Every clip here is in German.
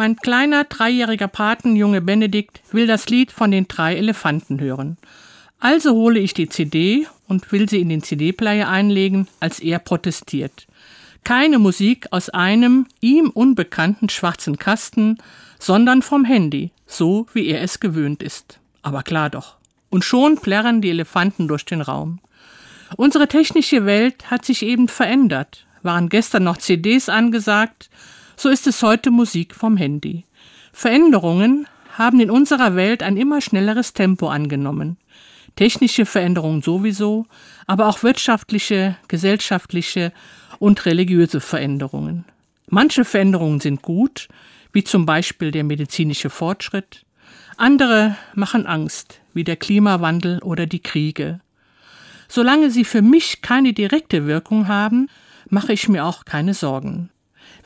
Mein kleiner dreijähriger Patenjunge Benedikt will das Lied von den drei Elefanten hören. Also hole ich die CD und will sie in den CD-Player einlegen, als er protestiert. Keine Musik aus einem ihm unbekannten schwarzen Kasten, sondern vom Handy, so wie er es gewöhnt ist. Aber klar doch. Und schon plärren die Elefanten durch den Raum. Unsere technische Welt hat sich eben verändert. Waren gestern noch CDs angesagt, so ist es heute Musik vom Handy. Veränderungen haben in unserer Welt ein immer schnelleres Tempo angenommen technische Veränderungen sowieso, aber auch wirtschaftliche, gesellschaftliche und religiöse Veränderungen. Manche Veränderungen sind gut, wie zum Beispiel der medizinische Fortschritt, andere machen Angst, wie der Klimawandel oder die Kriege. Solange sie für mich keine direkte Wirkung haben, mache ich mir auch keine Sorgen.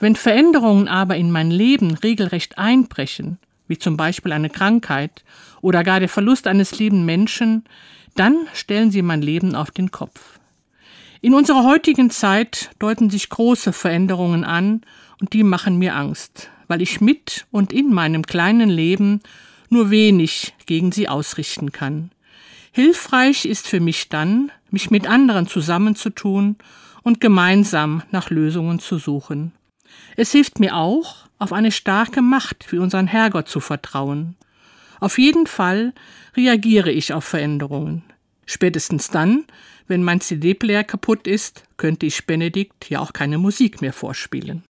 Wenn Veränderungen aber in mein Leben regelrecht einbrechen wie zum Beispiel eine Krankheit oder gar der Verlust eines lieben Menschen, dann stellen sie mein Leben auf den Kopf. In unserer heutigen Zeit deuten sich große Veränderungen an und die machen mir Angst, weil ich mit und in meinem kleinen Leben nur wenig gegen sie ausrichten kann. Hilfreich ist für mich dann, mich mit anderen zusammenzutun und gemeinsam nach Lösungen zu suchen. Es hilft mir auch, auf eine starke Macht wie unseren Herrgott zu vertrauen. Auf jeden Fall reagiere ich auf Veränderungen. Spätestens dann, wenn mein CD-Player kaputt ist, könnte ich Benedikt ja auch keine Musik mehr vorspielen.